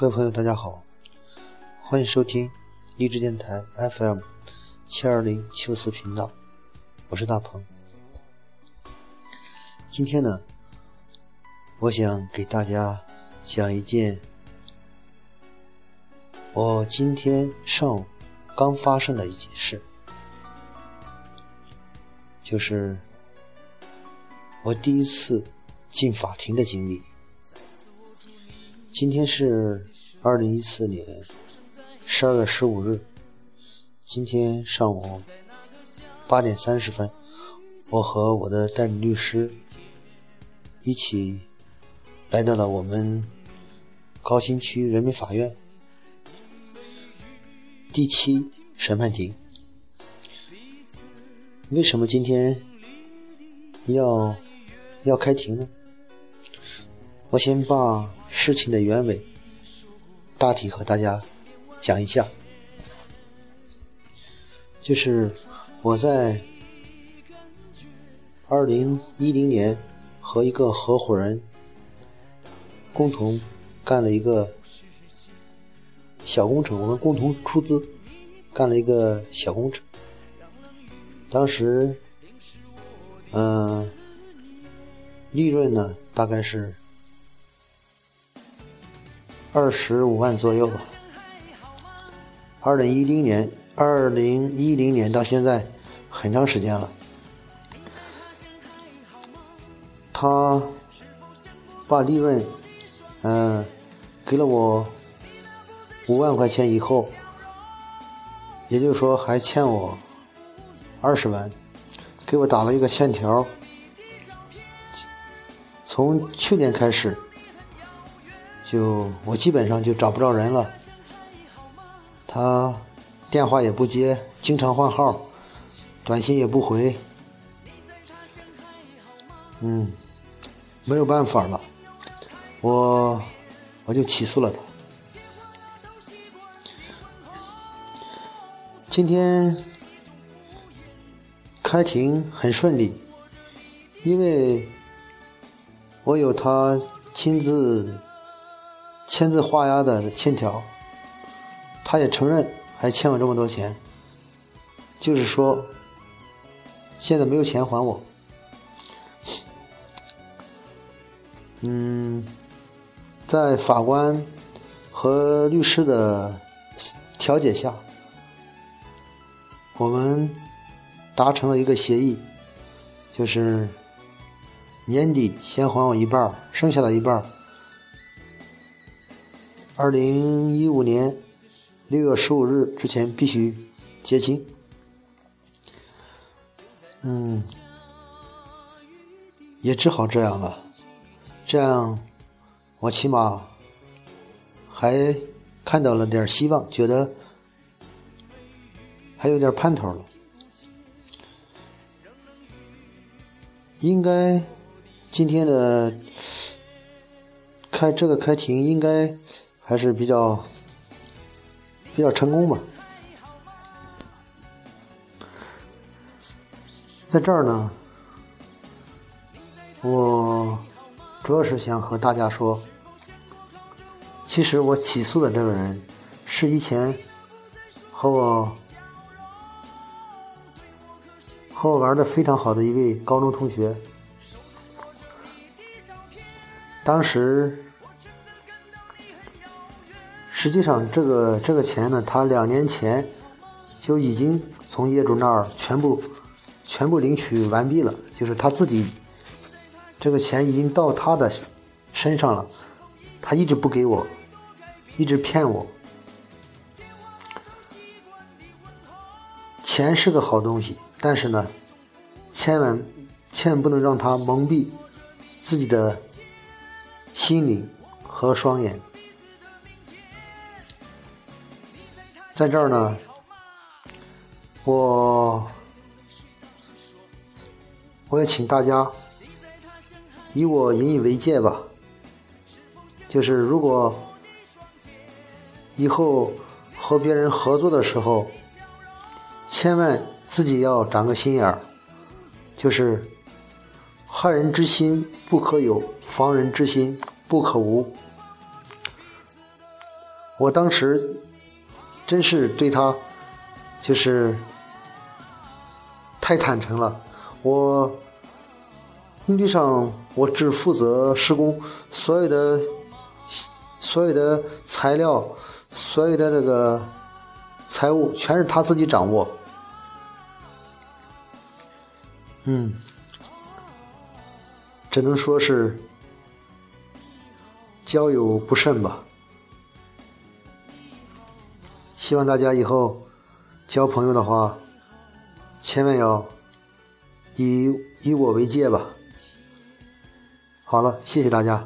各位朋友，大家好，欢迎收听励志电台 FM 七二零七五四频道，我是大鹏。今天呢，我想给大家讲一件我今天上午刚发生的一件事，就是我第一次进法庭的经历。今天是二零一四年十二月十五日。今天上午八点三十分，我和我的代理律师一起来到了我们高新区人民法院第七审判庭。为什么今天要要开庭呢？我先把。事情的原委，大体和大家讲一下。就是我在二零一零年和一个合伙人共同干了一个小工程，我们共同出资干了一个小工程。当时，嗯，利润呢大概是。二十五万左右吧。二零一零年，二零一零年到现在很长时间了。他把利润，嗯，给了我五万块钱以后，也就是说还欠我二十万，给我打了一个欠条。从去年开始。就我基本上就找不着人了，他电话也不接，经常换号，短信也不回，嗯，没有办法了，我我就起诉了他。今天开庭很顺利，因为我有他亲自。签字画押的欠条，他也承认还欠我这么多钱，就是说现在没有钱还我。嗯，在法官和律师的调解下，我们达成了一个协议，就是年底先还我一半，剩下的一半。二零一五年六月十五日之前必须结清。嗯，也只好这样了。这样，我起码还看到了点希望，觉得还有点盼头了。应该今天的开这个开庭应该。还是比较比较成功吧。在这儿呢，我主要是想和大家说，其实我起诉的这个人是以前和我和我玩的非常好的一位高中同学，当时。实际上，这个这个钱呢，他两年前就已经从业主那儿全部全部领取完毕了，就是他自己这个钱已经到他的身上了，他一直不给我，一直骗我。钱是个好东西，但是呢，千万千万不能让他蒙蔽自己的心灵和双眼。在这儿呢，我我也请大家以我引以为戒吧。就是如果以后和别人合作的时候，千万自己要长个心眼儿，就是害人之心不可有，防人之心不可无。我当时真是对他就是太坦诚了。我工地上我只负责施工，所有的所有的材料，所有的这个财务全是他自己掌握。嗯，只能说是交友不慎吧。希望大家以后交朋友的话，千万要以以我为戒吧。好了，谢谢大家。